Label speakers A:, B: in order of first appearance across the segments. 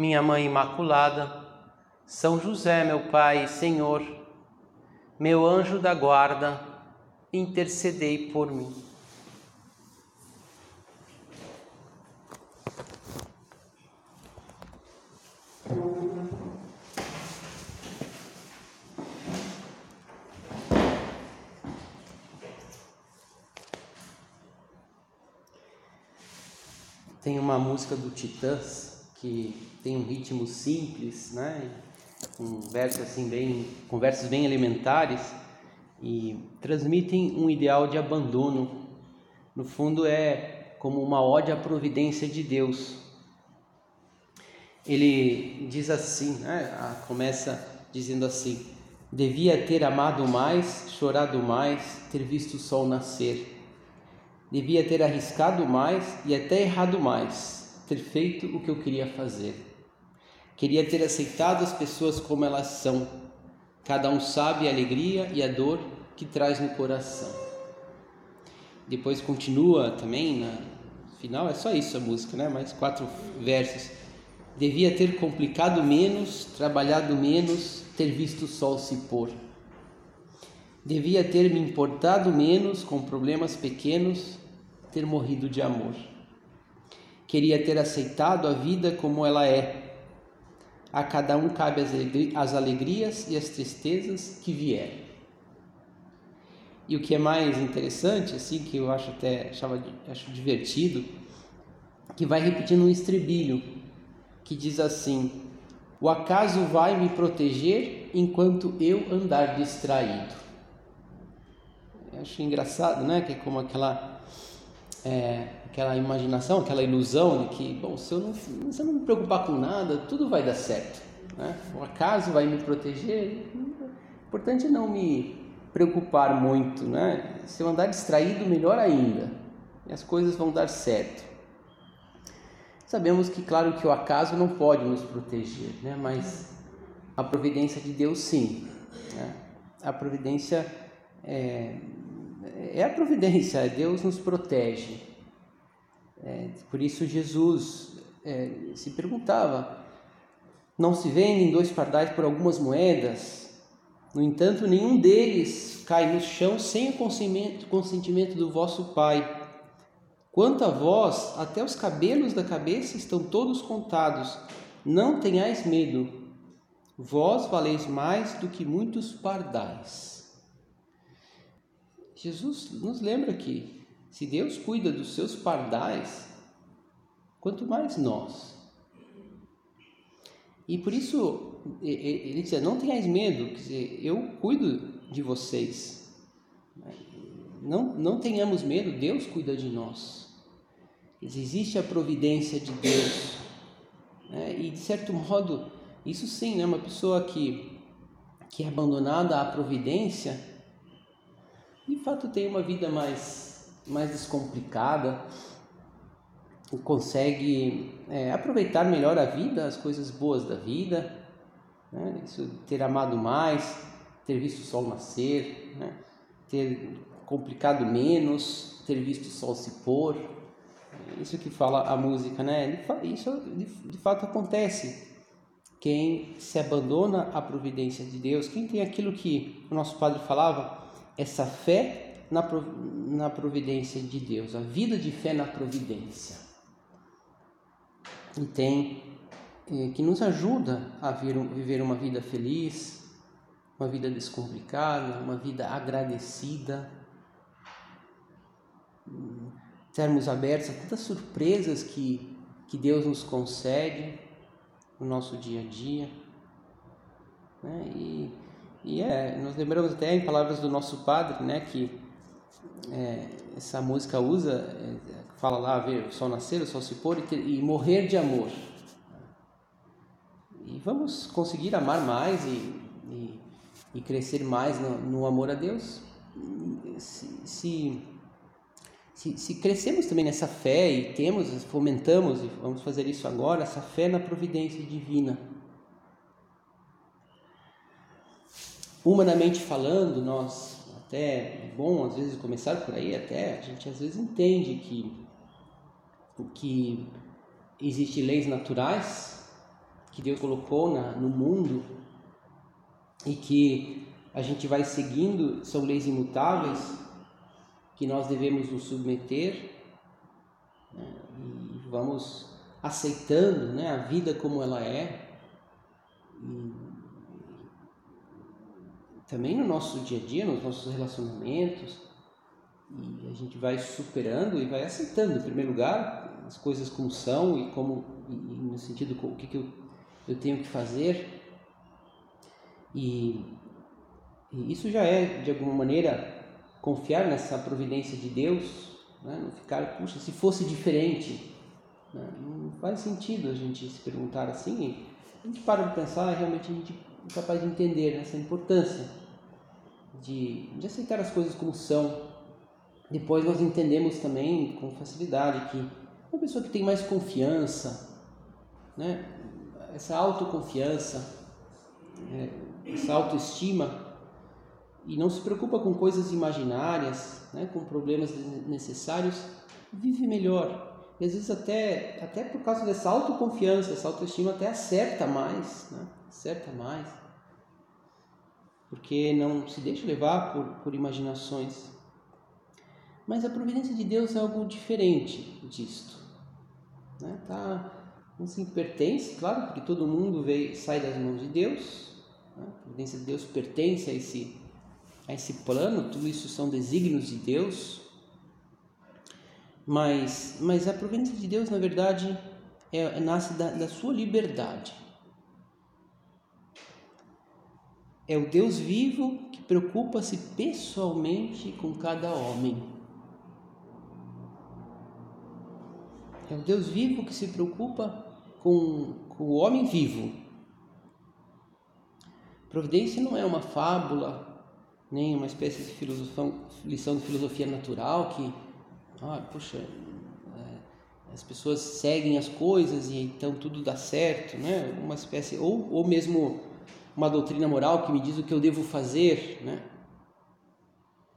A: minha Mãe Imaculada, São José, meu Pai e Senhor, meu anjo da guarda, intercedei por mim. Tem uma música do Titãs que tem um ritmo simples, né? Com versos assim bem, com versos bem elementares e transmitem um ideal de abandono. No fundo é como uma ode à providência de Deus. Ele diz assim, né? começa dizendo assim: Devia ter amado mais, chorado mais, ter visto o sol nascer. Devia ter arriscado mais e até errado mais ter feito o que eu queria fazer. Queria ter aceitado as pessoas como elas são. Cada um sabe a alegria e a dor que traz no coração. Depois continua também na final, é só isso a música, né? Mais quatro versos. Devia ter complicado menos, trabalhado menos, ter visto o sol se pôr. Devia ter me importado menos com problemas pequenos, ter morrido de amor queria ter aceitado a vida como ela é. A cada um cabe as alegrias e as tristezas que vierem. E o que é mais interessante, assim, que eu acho até achava, acho divertido, que vai repetindo um estribilho que diz assim: O acaso vai me proteger enquanto eu andar distraído. Eu acho engraçado, né? Que é como aquela é, aquela imaginação, aquela ilusão de que, bom, se eu não, se eu não me preocupar com nada, tudo vai dar certo. Né? O acaso vai me proteger. Importante é não me preocupar muito. Né? Se eu andar distraído, melhor ainda. E as coisas vão dar certo. Sabemos que, claro, que o acaso não pode nos proteger, né? mas a providência de Deus sim. Né? A providência é, é a providência, Deus nos protege. É, por isso Jesus é, se perguntava: não se vendem dois pardais por algumas moedas? No entanto, nenhum deles cai no chão sem o consentimento, do vosso Pai. Quanto a vós, até os cabelos da cabeça estão todos contados. Não tenhais medo. Vós valeis mais do que muitos pardais. Jesus nos lembra que se Deus cuida dos seus pardais, quanto mais nós. E por isso ele diz: não tenhais medo, quer dizer, eu cuido de vocês. Não, não tenhamos medo, Deus cuida de nós. Existe a providência de Deus. Né? E de certo modo, isso sim, né? uma pessoa que, que é abandonada à providência, de fato tem uma vida mais mais descomplicada, consegue é, aproveitar melhor a vida, as coisas boas da vida, né? Isso, ter amado mais, ter visto o sol nascer, né? ter complicado menos, ter visto o sol se pôr. Isso que fala a música, né? Isso de, de fato acontece. Quem se abandona à providência de Deus, quem tem aquilo que o nosso padre falava, essa fé na, na providência de Deus, a vida de fé na providência. E tem é, que nos ajuda a viver uma vida feliz, uma vida descomplicada, uma vida agradecida, termos abertos a tantas surpresas que, que Deus nos concede no nosso dia a dia. Né? E, e é, nós lembramos até em palavras do nosso Padre, né, que é, essa música usa, é, fala lá ver o sol nascer, o sol se pôr e, ter, e morrer de amor. E vamos conseguir amar mais e, e, e crescer mais no, no, amor a Deus se, se, se, se crescemos também nessa fé e temos, fomentamos, e vamos fazer isso agora, essa fé na providência divina. Humanamente falando, nós até bom às vezes começar por aí, até a gente às vezes entende que, que existem leis naturais que Deus colocou na, no mundo e que a gente vai seguindo, são leis imutáveis que nós devemos nos submeter né, e vamos aceitando né, a vida como ela é. E, também no nosso dia a dia, nos nossos relacionamentos, e a gente vai superando e vai aceitando, em primeiro lugar, as coisas como são e como, e, no sentido, o que, que eu, eu tenho que fazer. E, e, isso já é, de alguma maneira, confiar nessa providência de Deus, né? não ficar, puxa, se fosse diferente. Né? Não faz sentido a gente se perguntar assim. A gente para de pensar, realmente a gente capaz de entender essa importância de, de aceitar as coisas como são. Depois nós entendemos também com facilidade que uma pessoa que tem mais confiança, né, essa autoconfiança, é, essa autoestima, e não se preocupa com coisas imaginárias, né, com problemas necessários, vive melhor. E às vezes até, até por causa dessa autoconfiança, essa autoestima até acerta mais, né, acerta mais porque não se deixa levar por, por imaginações. Mas a providência de Deus é algo diferente disto. Né? Tá, não se pertence, claro, porque todo mundo veio, sai das mãos de Deus. Né? A providência de Deus pertence a esse, a esse plano, tudo isso são desígnios de Deus. Mas, mas a providência de Deus, na verdade, é, nasce da, da sua liberdade. É o Deus vivo que preocupa-se pessoalmente com cada homem. É o Deus vivo que se preocupa com, com o homem vivo. Providência não é uma fábula, nem uma espécie de lição de filosofia natural que, ah, puxa, é, as pessoas seguem as coisas e então tudo dá certo, né? Uma espécie ou, ou mesmo uma doutrina moral que me diz o que eu devo fazer, né?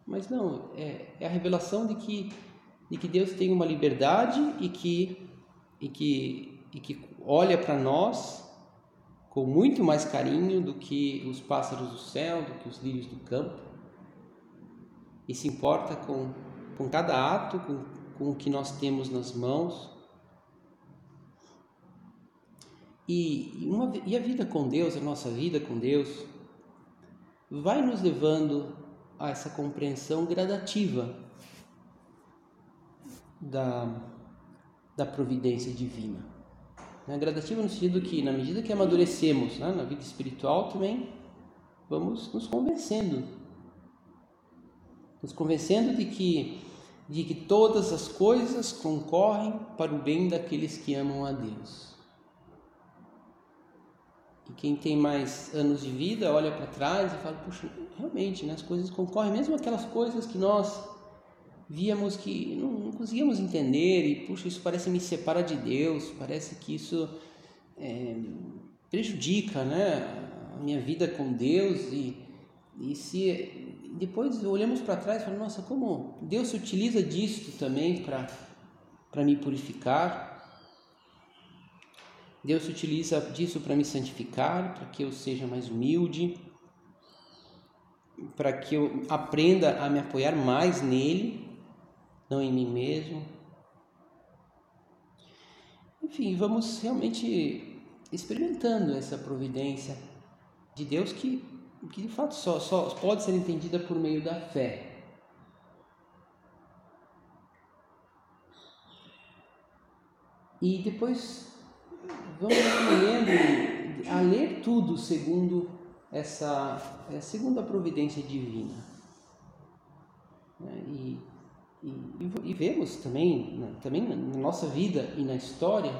A: Mas não, é, é a revelação de que, de que Deus tem uma liberdade e que, e que, e que olha para nós com muito mais carinho do que os pássaros do céu, do que os lírios do campo, e se importa com, com cada ato, com, com o que nós temos nas mãos E, uma, e a vida com Deus, a nossa vida com Deus, vai nos levando a essa compreensão gradativa da, da providência divina. Né? Gradativa no sentido que, na medida que amadurecemos né? na vida espiritual, também vamos nos convencendo. Nos convencendo de que, de que todas as coisas concorrem para o bem daqueles que amam a Deus. E quem tem mais anos de vida olha para trás e fala: puxa, realmente, né, as coisas concorrem, mesmo aquelas coisas que nós víamos que não, não conseguíamos entender, e puxa, isso parece me separar de Deus, parece que isso é, prejudica né, a minha vida com Deus. E, e se depois olhamos para trás e falamos: nossa, como Deus se utiliza disso também para me purificar Deus se utiliza disso para me santificar, para que eu seja mais humilde, para que eu aprenda a me apoiar mais nele, não em mim mesmo. Enfim, vamos realmente experimentando essa providência de Deus que, que de fato só, só pode ser entendida por meio da fé. E depois vamos aprendendo a ler tudo segundo essa é, segundo a providência divina. Né? E, E, e, vemos também, né, também na nossa vida e na história,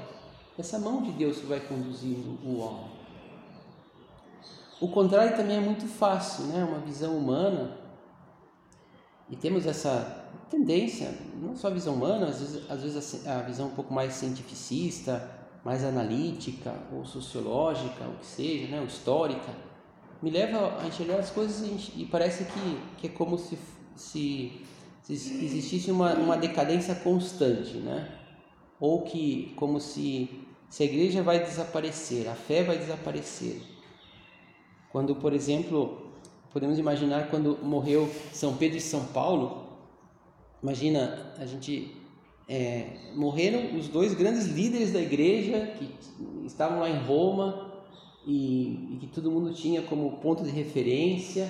A: essa mão de Deus que vai conduzindo o homem. O contrário também é muito fácil, né? Uma visão humana. E temos essa tendência, não só a visão humana, às vezes, às vezes a, visão um pouco mais cientificista, mais analítica ou sociológica, o que seja, né? Ou histórica, me leva a enxergar as coisas e, e parece que, que é como se, se, se existisse uma, uma decadência constante, né? Ou que, como se, se a igreja vai desaparecer, a fé vai desaparecer quando, por exemplo, podemos imaginar quando morreu São Pedro e São Paulo, imagina, a gente é, morreram os dois grandes líderes da igreja que estavam lá em Roma e, e que todo mundo tinha como ponto de referência.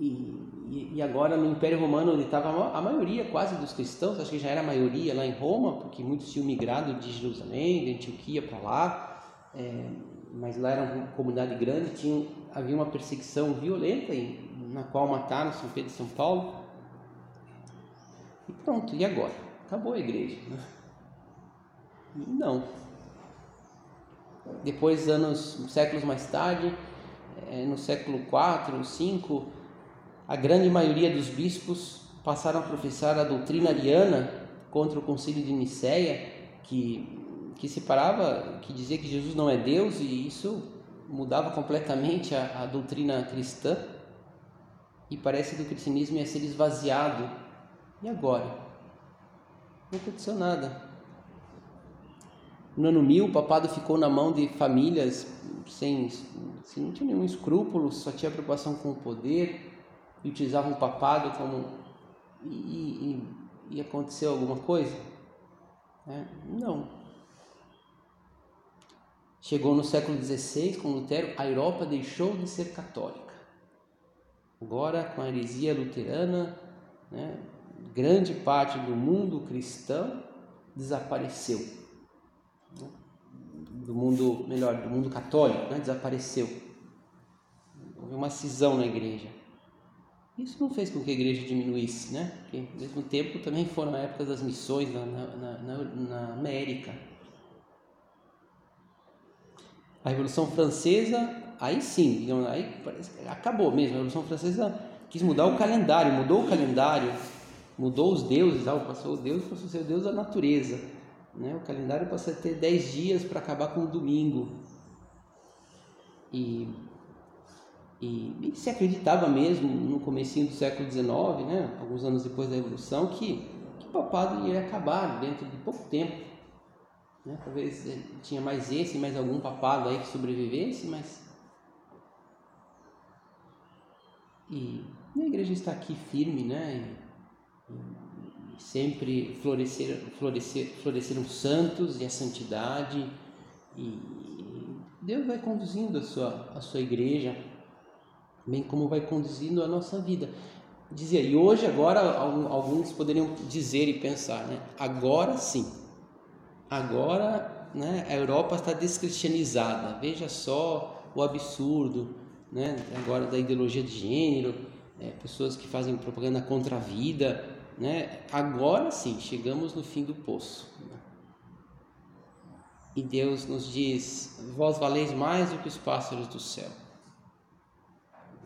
A: E, e, agora no Império Romano ele estava a maioria quase dos cristãos, acho que já era a maioria lá em Roma, porque muitos tinham migrado de Jerusalém, de Antioquia para lá. É, mas lá era uma comunidade grande, tinha, havia uma perseguição violenta em, na qual mataram São Pedro e São Paulo. E pronto, e agora? Acabou a igreja. Né? Não. Depois, anos, séculos mais tarde, é, no século IV, V, a grande maioria dos bispos passaram a professar a doutrina ariana contra o concílio de Nicéia, que que separava, que dizia que Jesus não é Deus e isso mudava completamente a, a doutrina cristã e parece que o cristianismo ia ser esvaziado. E agora? Não aconteceu nada. No ano 1000, o papado ficou na mão de famílias sem, sem não tinha nenhum escrúpulo, só tinha preocupação com o poder e utilizavam o papado como. E, e, e aconteceu alguma coisa? É, não. Chegou no século XVI, com Lutero, a Europa deixou de ser católica. Agora, com a heresia luterana, né, grande parte do mundo cristão desapareceu. Do mundo, melhor, do mundo católico, né, desapareceu. Houve uma cisão na igreja. Isso não fez com que a igreja diminuísse, né? Porque, ao mesmo tempo, também foram épocas das missões na, na, na, na América a Revolução Francesa, aí sim, digamos, aí acabou mesmo. A Revolução Francesa quis mudar o calendário, mudou o calendário, mudou os deuses, passou o Deus passou a ser o Deus da natureza. Né? O calendário passou a ter 10 dias para acabar com o domingo. E, e, e, se acreditava mesmo no comecinho do século XIX, né? alguns anos depois da Revolução, que, que o papado ia acabar dentro de pouco tempo. Né? Talvez tinha mais esse, mais algum papado aí que sobrevivesse, mas. E a igreja está aqui firme, né? E, e sempre florescer, florescer, floresceram santos e a santidade. E Deus vai conduzindo a sua, a sua igreja, bem como vai conduzindo a nossa vida. Dizia, e hoje, agora, alguns poderiam dizer e pensar, né? Agora sim agora né, a Europa está descristianizada. Veja só o absurdo né, agora da ideologia de gênero, né, pessoas que fazem propaganda contra a vida. Né? Agora sim, chegamos no fim do poço. E Deus nos diz: Vós valeis mais do que os pássaros do céu.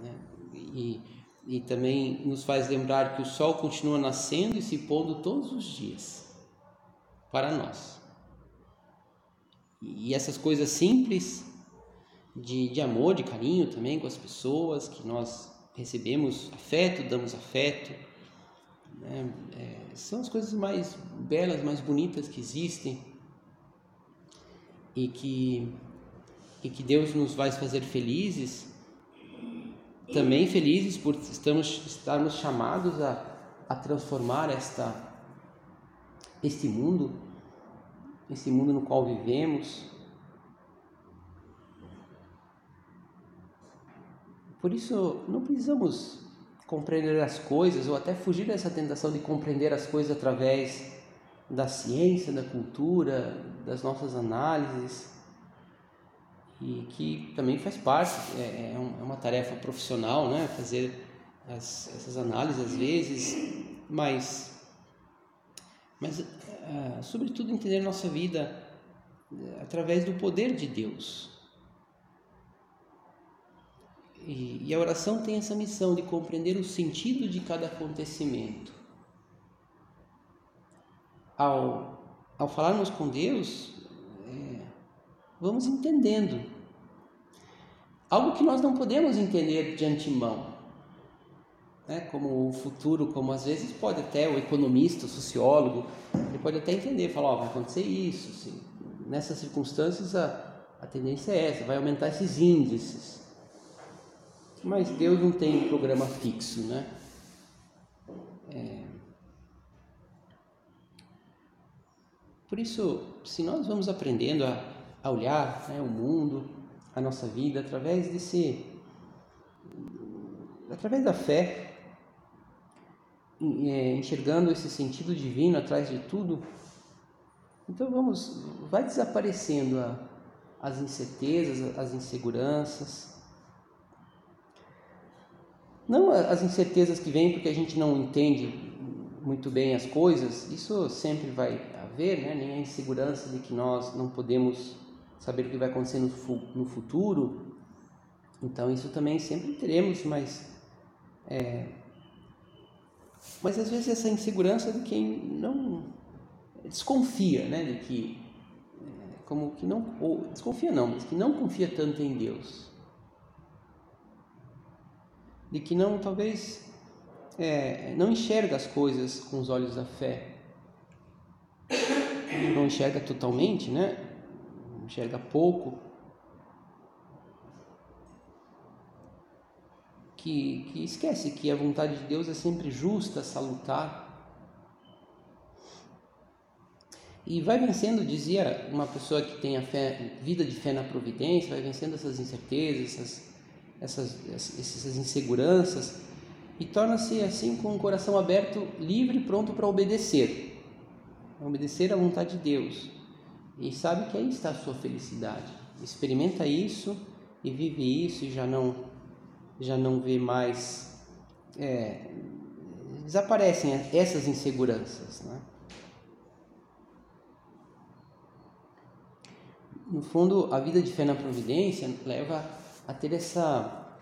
A: Né? E, e também nos faz lembrar que o sol continua nascendo e se pondo todos os dias para nós. E essas coisas simples de, de amor, de carinho também com as pessoas, que nós recebemos afeto, damos afeto, né? é, são as coisas mais belas, mais bonitas que existem e que, e que Deus nos vai fazer felizes, também felizes por estamos, estarmos chamados a, a transformar esta, este mundo esse mundo no qual vivemos. Por isso, não precisamos compreender as coisas ou até fugir dessa tentação de compreender as coisas através da ciência, da cultura, das nossas análises, e que também faz parte, é, é, é uma tarefa profissional, né? fazer as, essas análises às vezes, mas, mas uh, sobretudo entender nossa vida uh, através do poder de Deus. E, e a oração tem essa missão de compreender o sentido de cada acontecimento. Ao, ao falarmos com Deus, é, vamos entendendo. Algo que nós não podemos entender de antemão. Né? Como o futuro, como às vezes pode até o economista, o sociólogo, ele pode até entender, falar, vai acontecer isso, assim. nessas circunstâncias a, a tendência é essa, vai aumentar esses índices. Mas Deus não tem um programa fixo, né? É... Por isso, se nós vamos aprendendo a, a olhar né, o mundo, a nossa vida, através desse. através da fé, enxergando esse sentido divino atrás de tudo, então vamos. vai desaparecendo a, as incertezas, as inseguranças não as incertezas que vêm porque a gente não entende muito bem as coisas, isso sempre vai haver, né? nem a insegurança de que nós não podemos saber o que vai acontecer no, futuro. Então, isso também sempre teremos, mas. É, mas às vezes essa insegurança de quem não desconfia, né? De que. É, como que não. Ou, desconfia não, mas que não confia tanto em Deus de que não, talvez, é, não enxerga as coisas com os olhos da fé. Não enxerga totalmente, né? Enxerga pouco. Que, que esquece que a vontade de Deus é sempre justa, salutar. E vai vencendo, dizia uma pessoa que tem a fé, vida de fé na providência, vai vencendo essas incertezas, essas essas, essas inseguranças e torna-se assim com o coração aberto, livre e pronto para obedecer. Obedecer à vontade de Deus. E sabe que aí está a sua felicidade. Experimenta isso e vive isso e já não já não vê mais é, desaparecem essas inseguranças, né? No fundo, a vida de fé na providência leva a ter essa,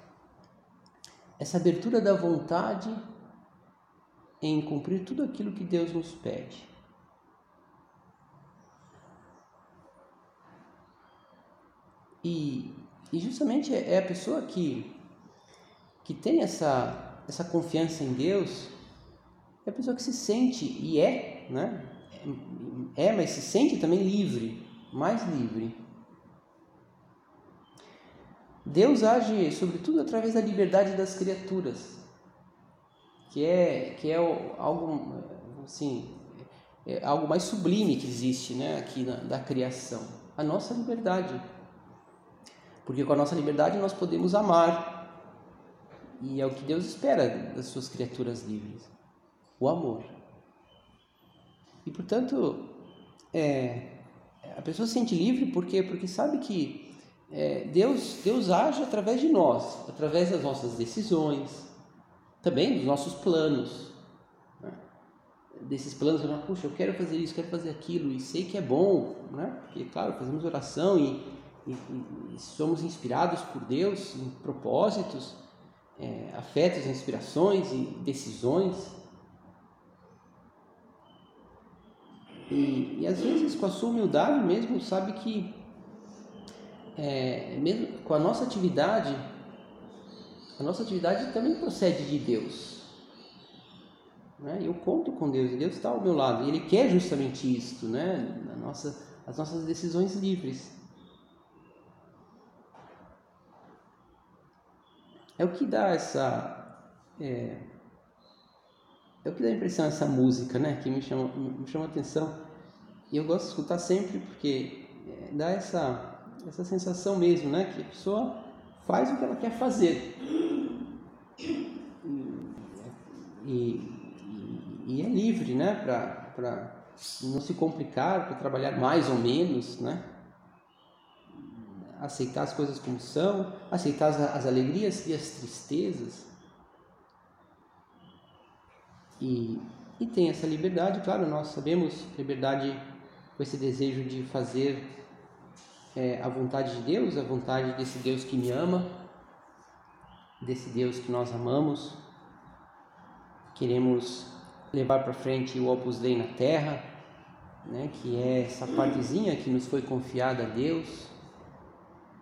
A: essa abertura da vontade em cumprir tudo aquilo que Deus nos pede. E, e justamente é a pessoa que, que tem essa, essa confiança em Deus, é a pessoa que se sente, e é, né? É, mas se sente também livre, mais livre Deus age sobretudo através da liberdade das criaturas, que é que é algo assim, é algo mais sublime que existe, né, aqui na, da criação, a nossa liberdade. Porque com a nossa liberdade nós podemos amar. E é o que Deus espera das suas criaturas livres, o amor. E portanto, é, a pessoa se sente livre porque porque sabe que é, Deus, Deus age através de nós, através das nossas decisões, também dos nossos planos. Né? Desses planos, eu, puxa, eu quero fazer isso, quero fazer aquilo, e sei que é bom, né? porque, claro, fazemos oração e, e, e somos inspirados por Deus em propósitos, é, afetos, inspirações e decisões. E, e às vezes, com a sua humildade mesmo, sabe que é, mesmo com a nossa atividade, a nossa atividade também procede de Deus. Né? Eu conto com Deus, e Deus está ao meu lado, e Ele quer justamente isto, né? Nossa, as nossas decisões livres. É o que dá essa. É, é o que dá a impressão essa música, né? Que me chama, me chama atenção. E eu gosto de escutar sempre porque é, dá essa essa sensação mesmo, né? Que a pessoa faz o que ela quer fazer. E, e, e é livre, né? Para não se complicar, para trabalhar mais ou menos, né? Aceitar as coisas como são, aceitar as, as alegrias e as tristezas. e, e tem essa liberdade, claro, nós sabemos liberdade com esse desejo de fazer é, a vontade de Deus, a vontade desse Deus que me ama, desse Deus que nós amamos. Queremos levar para frente o Opus Dei na Terra, né, que é essa partezinha que nos foi confiada a Deus,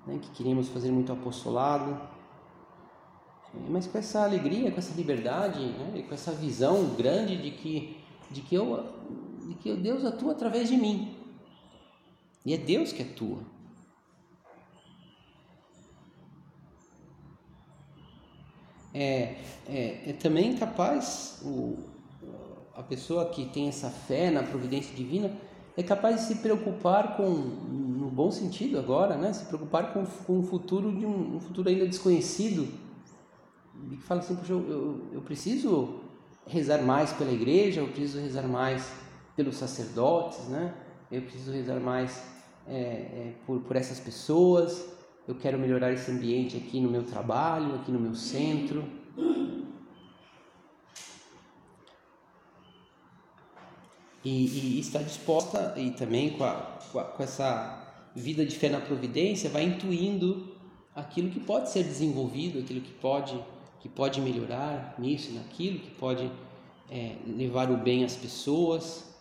A: né, que queremos fazer muito apostolado, é, mas com essa alegria, com essa liberdade, né, com essa visão grande de que, de que, eu, de que Deus atua através de mim. E é Deus que atua. É, é, é também capaz, o, a pessoa que tem essa fé na providência divina, é capaz de se preocupar com, no bom sentido agora, né? se preocupar com, com o futuro de um, um futuro ainda desconhecido. E fala assim, Poxa, eu, eu, eu preciso rezar mais pela igreja, eu preciso rezar mais pelos sacerdotes, né? eu preciso rezar mais é, é, por, por essas pessoas, eu quero melhorar esse ambiente aqui no meu trabalho, aqui no meu centro. E, e está disposta, e também com, a, com, a, com essa vida de fé na providência, vai intuindo aquilo que pode ser desenvolvido, aquilo que pode, que pode melhorar nisso, naquilo, que pode é, levar o bem às pessoas.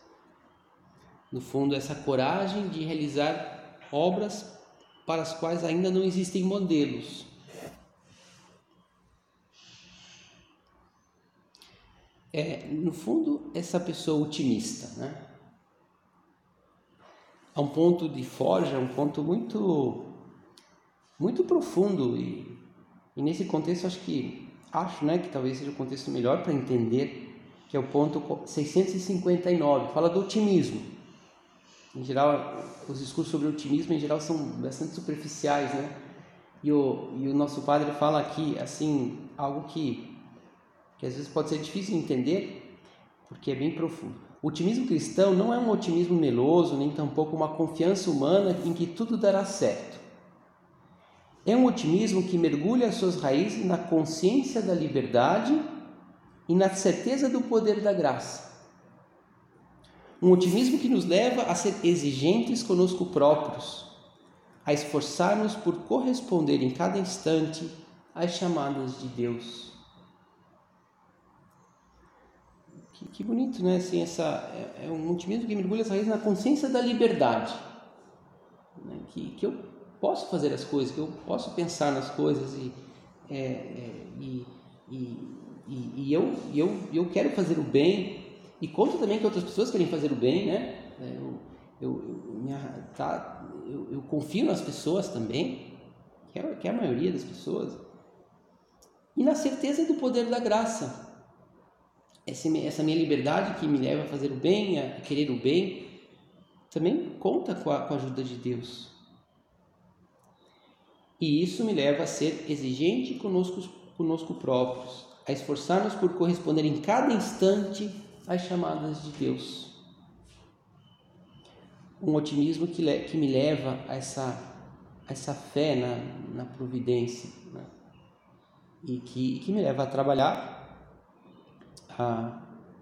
A: No fundo, essa coragem de realizar obras para as quais ainda não existem modelos. É, no fundo, essa pessoa otimista, né? A um ponto de forja, um ponto muito, muito profundo e, e nesse contexto acho que acho, né, que talvez seja o contexto melhor para entender que é o ponto 659, fala do otimismo. Em geral, os discursos sobre otimismo em geral são bastante superficiais, né? E o, e o nosso padre fala aqui, assim, algo que, que às vezes pode ser difícil de entender, porque é bem profundo. O otimismo cristão não é um otimismo meloso, nem tampouco uma confiança humana em que tudo dará certo. É um otimismo que mergulha as suas raízes na consciência da liberdade e na certeza do poder da graça. Um otimismo que nos leva a ser exigentes conosco próprios, a esforçar-nos por corresponder em cada instante às chamadas de Deus. Que, que bonito, né? Assim, essa, é, é, um otimismo que mergulha essa raiz na consciência da liberdade. Né? Que, que eu posso fazer as coisas, que eu posso pensar nas coisas e, é, é, e, e, e, e eu, eu, eu quero fazer o bem e conta também que outras pessoas querem fazer o bem, né? É, eu, eu, eu, minha, tá, eu, eu confio nas pessoas também, que é, que é a maioria das pessoas. E na certeza do poder da graça. Essa, minha liberdade que me leva a fazer o bem, a querer o bem, também conta com a, com a ajuda de Deus. E isso me leva a ser exigente conosco, conosco próprios, a esforçar-nos por corresponder em cada instante as chamadas de Deus. Um otimismo que, que me leva a essa, a essa fé na, na providência né? e que, que me leva a trabalhar, a,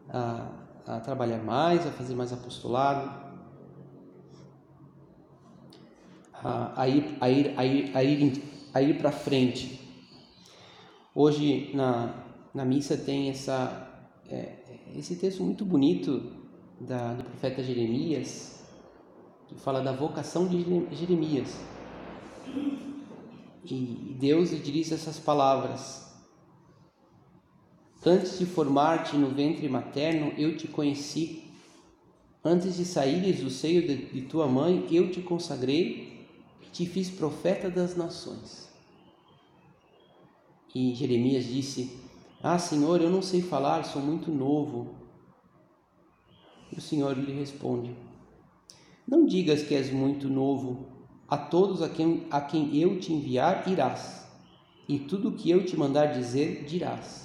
A: a, a trabalhar mais, a fazer mais apostolado, a, a ir, a ir, a ir, a ir, a ir para frente. Hoje na, na missa tem essa é, esse texto muito bonito da, do profeta Jeremias, que fala da vocação de Jeremias. E Deus lhe diz essas palavras: Antes de formar-te no ventre materno, eu te conheci. Antes de saíres do seio de, de tua mãe, eu te consagrei e te fiz profeta das nações. E Jeremias disse: ah, Senhor, eu não sei falar, sou muito novo. E o Senhor lhe responde: Não digas que és muito novo. A todos a quem, a quem eu te enviar, irás, e tudo o que eu te mandar dizer, dirás.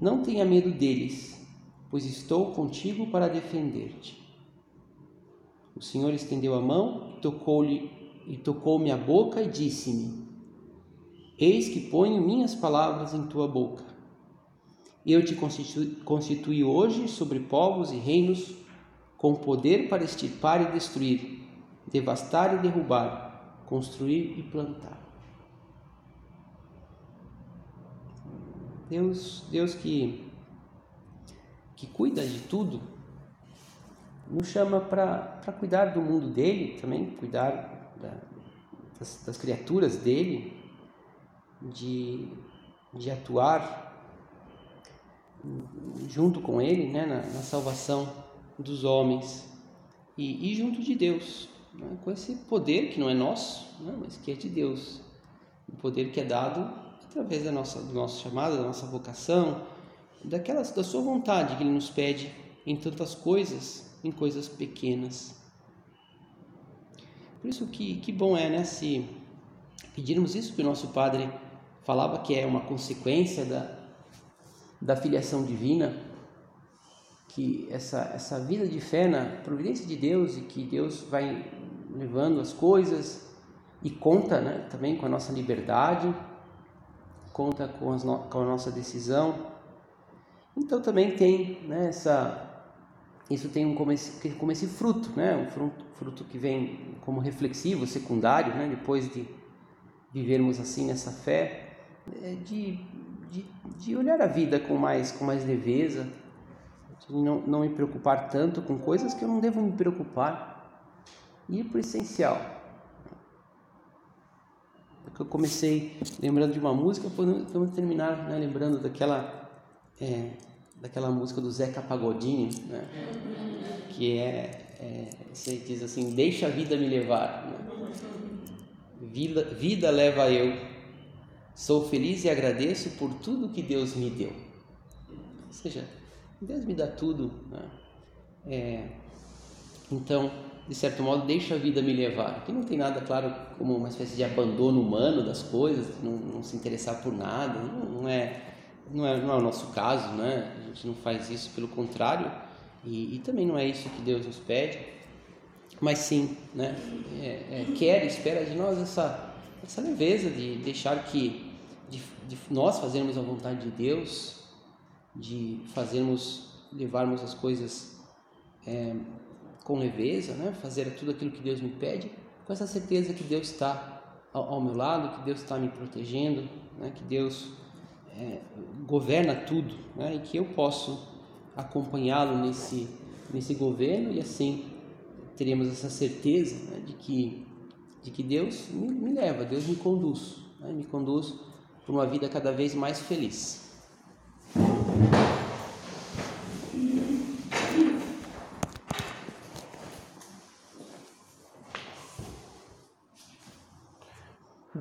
A: Não tenha medo deles, pois estou contigo para defender-te. O Senhor estendeu a mão, tocou-lhe e tocou-me a boca e disse-me: Eis que ponho minhas palavras em tua boca. Eu te constituí hoje sobre povos e reinos, com poder para extirpar e destruir, devastar e derrubar, construir e plantar. Deus, Deus que, que cuida de tudo, nos chama para cuidar do mundo dele também, cuidar da, das, das, criaturas dele, de, de atuar junto com ele né, na, na salvação dos homens. E, e junto de Deus, né, com esse poder que não é nosso, né, mas que é de Deus, o poder que é dado através da nossa, do nosso chamado, da nossa vocação, daquelas, da sua vontade que Ele nos pede em tantas coisas, em coisas pequenas. Por isso que, que bom é, né, se pedirmos isso que o nosso Padre falava que é uma consequência da, da filiação divina, que essa, essa vida de fé na providência de Deus e que Deus vai levando as coisas e conta né, também com a nossa liberdade, conta com, no, com a nossa decisão. Então também tem né, essa, isso tem um como esse, como esse fruto, né, um fruto, fruto que vem como reflexivo, secundário, né, depois de vivermos assim nessa fé, é de, de, de olhar a vida com mais, com mais leveza, de não, não me preocupar tanto com coisas que eu não devo me preocupar, e ir para o essencial. Porque eu comecei lembrando de uma música, vamos terminar né, lembrando daquela, é, daquela música do Zeca Pagodinho, né, que é, é, você diz assim, deixa a vida me levar. Né? Vida, vida leva eu. Sou feliz e agradeço por tudo que Deus me deu. Ou seja, Deus me dá tudo. Né? É, então, de certo modo, deixa a vida me levar. Que não tem nada, claro, como uma espécie de abandono humano das coisas, não, não se interessar por nada. Não, não, é, não, é, não é o nosso caso, né? A gente não faz isso, pelo contrário. E, e também não é isso que Deus nos pede mas sim, né, é, é, quer, espera de nós essa, essa leveza de deixar que de, de nós fazermos a vontade de Deus, de fazermos, levarmos as coisas é, com leveza, né, fazer tudo aquilo que Deus me pede, com essa certeza que Deus está ao, ao meu lado, que Deus está me protegendo, né, que Deus é, governa tudo né, e que eu posso acompanhá-lo nesse, nesse governo e assim teremos essa certeza né, de, que, de que Deus me, me leva, Deus me conduz, né, me conduz para uma vida cada vez mais feliz.